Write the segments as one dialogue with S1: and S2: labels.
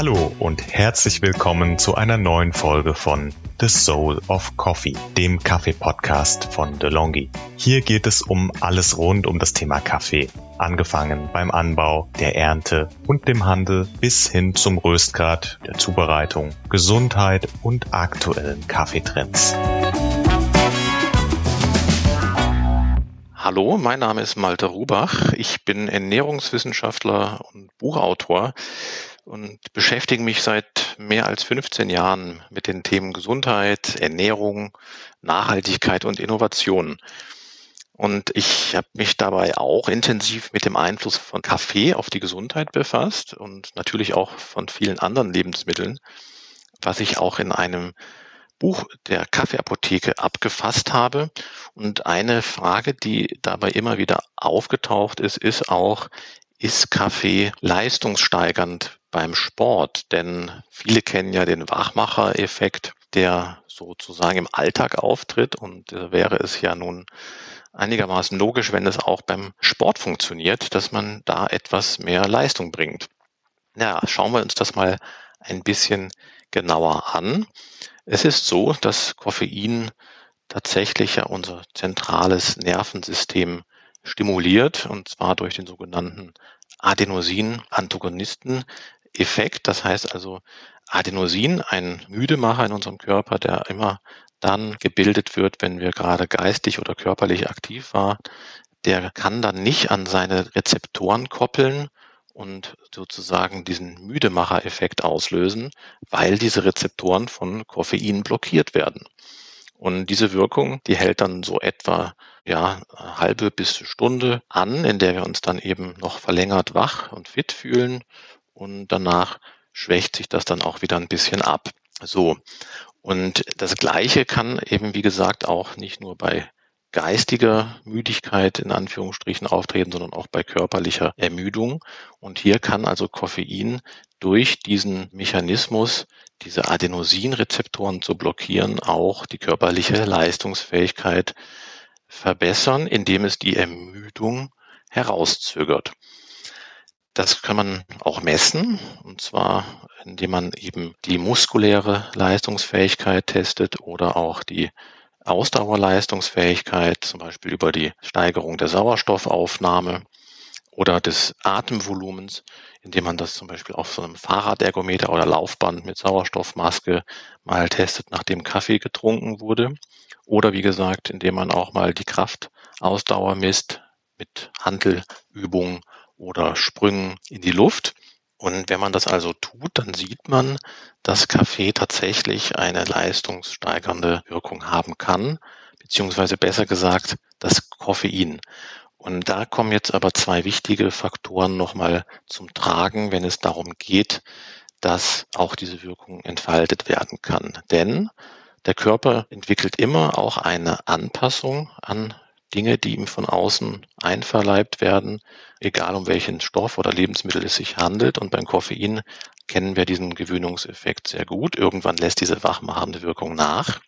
S1: Hallo und herzlich willkommen zu einer neuen Folge von The Soul of Coffee, dem Kaffee-Podcast von DeLonghi. Hier geht es um alles rund um das Thema Kaffee, angefangen beim Anbau, der Ernte und dem Handel bis hin zum Röstgrad, der Zubereitung, Gesundheit und aktuellen Kaffeetrends.
S2: Hallo, mein Name ist Malte Rubach. Ich bin Ernährungswissenschaftler und Buchautor und beschäftige mich seit mehr als 15 Jahren mit den Themen Gesundheit, Ernährung, Nachhaltigkeit und Innovation. Und ich habe mich dabei auch intensiv mit dem Einfluss von Kaffee auf die Gesundheit befasst und natürlich auch von vielen anderen Lebensmitteln, was ich auch in einem Buch der Kaffeeapotheke abgefasst habe. Und eine Frage, die dabei immer wieder aufgetaucht ist, ist auch, ist Kaffee leistungssteigernd beim Sport? Denn viele kennen ja den Wachmacher-Effekt, der sozusagen im Alltag auftritt. Und äh, wäre es ja nun einigermaßen logisch, wenn es auch beim Sport funktioniert, dass man da etwas mehr Leistung bringt. Ja, schauen wir uns das mal ein bisschen genauer an. Es ist so, dass Koffein tatsächlich ja unser zentrales Nervensystem stimuliert, und zwar durch den sogenannten Adenosin-Antagonisten-Effekt. Das heißt also, Adenosin, ein Müdemacher in unserem Körper, der immer dann gebildet wird, wenn wir gerade geistig oder körperlich aktiv waren, der kann dann nicht an seine Rezeptoren koppeln und sozusagen diesen Müdemacher-Effekt auslösen, weil diese Rezeptoren von Koffein blockiert werden. Und diese Wirkung, die hält dann so etwa ja halbe bis Stunde an, in der wir uns dann eben noch verlängert wach und fit fühlen und danach schwächt sich das dann auch wieder ein bisschen ab. So. Und das Gleiche kann eben, wie gesagt, auch nicht nur bei geistiger Müdigkeit in Anführungsstrichen auftreten, sondern auch bei körperlicher Ermüdung. Und hier kann also Koffein durch diesen Mechanismus, diese Adenosinrezeptoren zu blockieren, auch die körperliche Leistungsfähigkeit verbessern, indem es die Ermüdung herauszögert. Das kann man auch messen, und zwar indem man eben die muskuläre Leistungsfähigkeit testet oder auch die Ausdauerleistungsfähigkeit, zum Beispiel über die Steigerung der Sauerstoffaufnahme oder des Atemvolumens, indem man das zum Beispiel auf so einem Fahrradergometer oder Laufband mit Sauerstoffmaske mal testet, nachdem Kaffee getrunken wurde. Oder wie gesagt, indem man auch mal die Kraftausdauer misst mit Handelübungen oder Sprüngen in die Luft. Und wenn man das also tut, dann sieht man, dass Kaffee tatsächlich eine leistungssteigernde Wirkung haben kann, beziehungsweise besser gesagt, das Koffein. Und da kommen jetzt aber zwei wichtige Faktoren nochmal zum Tragen, wenn es darum geht, dass auch diese Wirkung entfaltet werden kann. Denn der Körper entwickelt immer auch eine Anpassung an Dinge, die ihm von außen einverleibt werden, egal um welchen Stoff oder Lebensmittel es sich handelt. Und beim Koffein kennen wir diesen Gewöhnungseffekt sehr gut. Irgendwann lässt diese wachmachende Wirkung nach.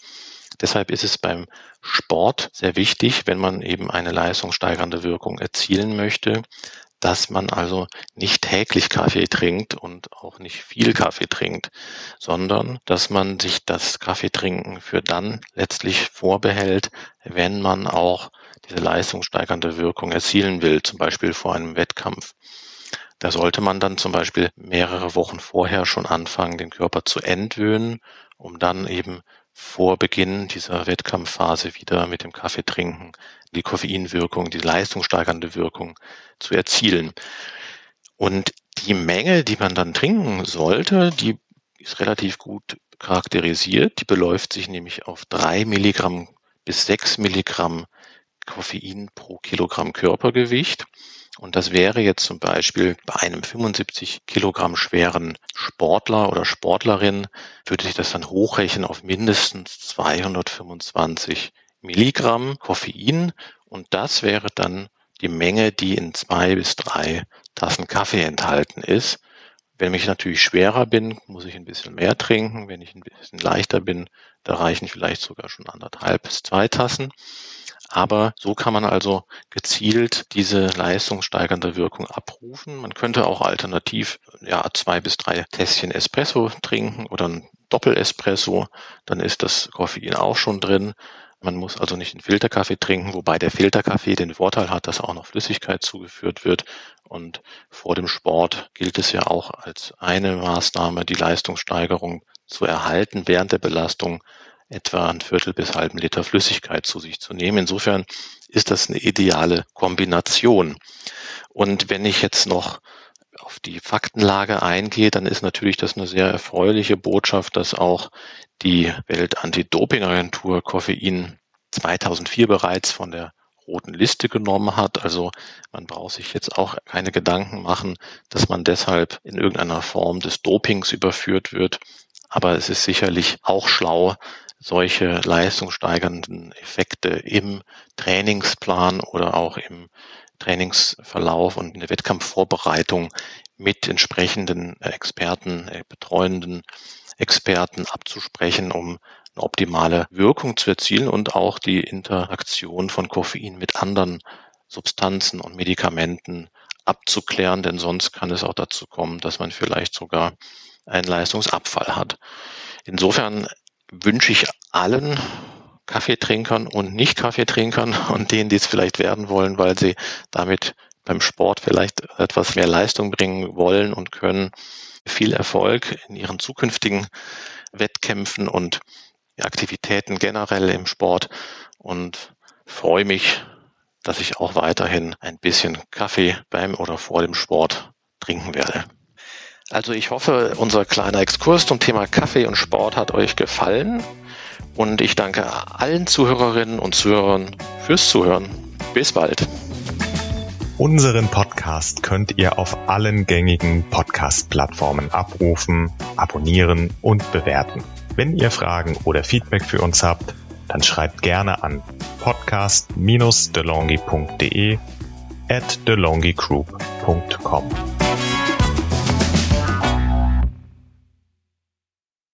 S2: Deshalb ist es beim Sport sehr wichtig, wenn man eben eine leistungssteigernde Wirkung erzielen möchte, dass man also nicht täglich Kaffee trinkt und auch nicht viel Kaffee trinkt, sondern dass man sich das Kaffeetrinken für dann letztlich vorbehält, wenn man auch diese leistungssteigernde Wirkung erzielen will, zum Beispiel vor einem Wettkampf. Da sollte man dann zum Beispiel mehrere Wochen vorher schon anfangen, den Körper zu entwöhnen, um dann eben vor Beginn dieser Wettkampfphase wieder mit dem Kaffee trinken die Koffeinwirkung, die leistungssteigernde Wirkung zu erzielen. Und die Menge, die man dann trinken sollte, die ist relativ gut charakterisiert. Die beläuft sich nämlich auf drei Milligramm bis sechs Milligramm Koffein pro Kilogramm Körpergewicht. Und das wäre jetzt zum Beispiel bei einem 75 Kilogramm schweren Sportler oder Sportlerin, würde sich das dann hochrechnen auf mindestens 225 Milligramm Koffein. Und das wäre dann die Menge, die in zwei bis drei Tassen Kaffee enthalten ist. Wenn ich natürlich schwerer bin, muss ich ein bisschen mehr trinken. Wenn ich ein bisschen leichter bin, da reichen vielleicht sogar schon anderthalb bis zwei Tassen. Aber so kann man also gezielt diese leistungssteigernde Wirkung abrufen. Man könnte auch alternativ ja, zwei bis drei Tässchen Espresso trinken oder ein Doppel-Espresso. Dann ist das Koffein auch schon drin. Man muss also nicht einen Filterkaffee trinken, wobei der Filterkaffee den Vorteil hat, dass auch noch Flüssigkeit zugeführt wird. Und vor dem Sport gilt es ja auch als eine Maßnahme, die Leistungssteigerung zu erhalten während der Belastung etwa ein Viertel bis halben Liter Flüssigkeit zu sich zu nehmen. Insofern ist das eine ideale Kombination. Und wenn ich jetzt noch auf die Faktenlage eingehe, dann ist natürlich das eine sehr erfreuliche Botschaft, dass auch die Welt-Anti-Doping-Agentur Koffein 2004 bereits von der roten Liste genommen hat. Also man braucht sich jetzt auch keine Gedanken machen, dass man deshalb in irgendeiner Form des Dopings überführt wird. Aber es ist sicherlich auch schlau, solche leistungssteigernden Effekte im Trainingsplan oder auch im Trainingsverlauf und in der Wettkampfvorbereitung mit entsprechenden Experten, äh, betreuenden Experten abzusprechen, um eine optimale Wirkung zu erzielen und auch die Interaktion von Koffein mit anderen Substanzen und Medikamenten abzuklären, denn sonst kann es auch dazu kommen, dass man vielleicht sogar einen Leistungsabfall hat. Insofern wünsche ich allen Kaffeetrinkern und Nicht-Kaffeetrinkern und denen, die es vielleicht werden wollen, weil sie damit beim Sport vielleicht etwas mehr Leistung bringen wollen und können, viel Erfolg in ihren zukünftigen Wettkämpfen und Aktivitäten generell im Sport und freue mich, dass ich auch weiterhin ein bisschen Kaffee beim oder vor dem Sport trinken werde. Also ich hoffe, unser kleiner Exkurs zum Thema Kaffee und Sport hat euch gefallen und ich danke allen Zuhörerinnen und Zuhörern fürs Zuhören. Bis bald.
S1: Unseren Podcast könnt ihr auf allen gängigen Podcast-Plattformen abrufen, abonnieren und bewerten. Wenn ihr Fragen oder Feedback für uns habt, dann schreibt gerne an podcast-delongi.de at delongigroup.com.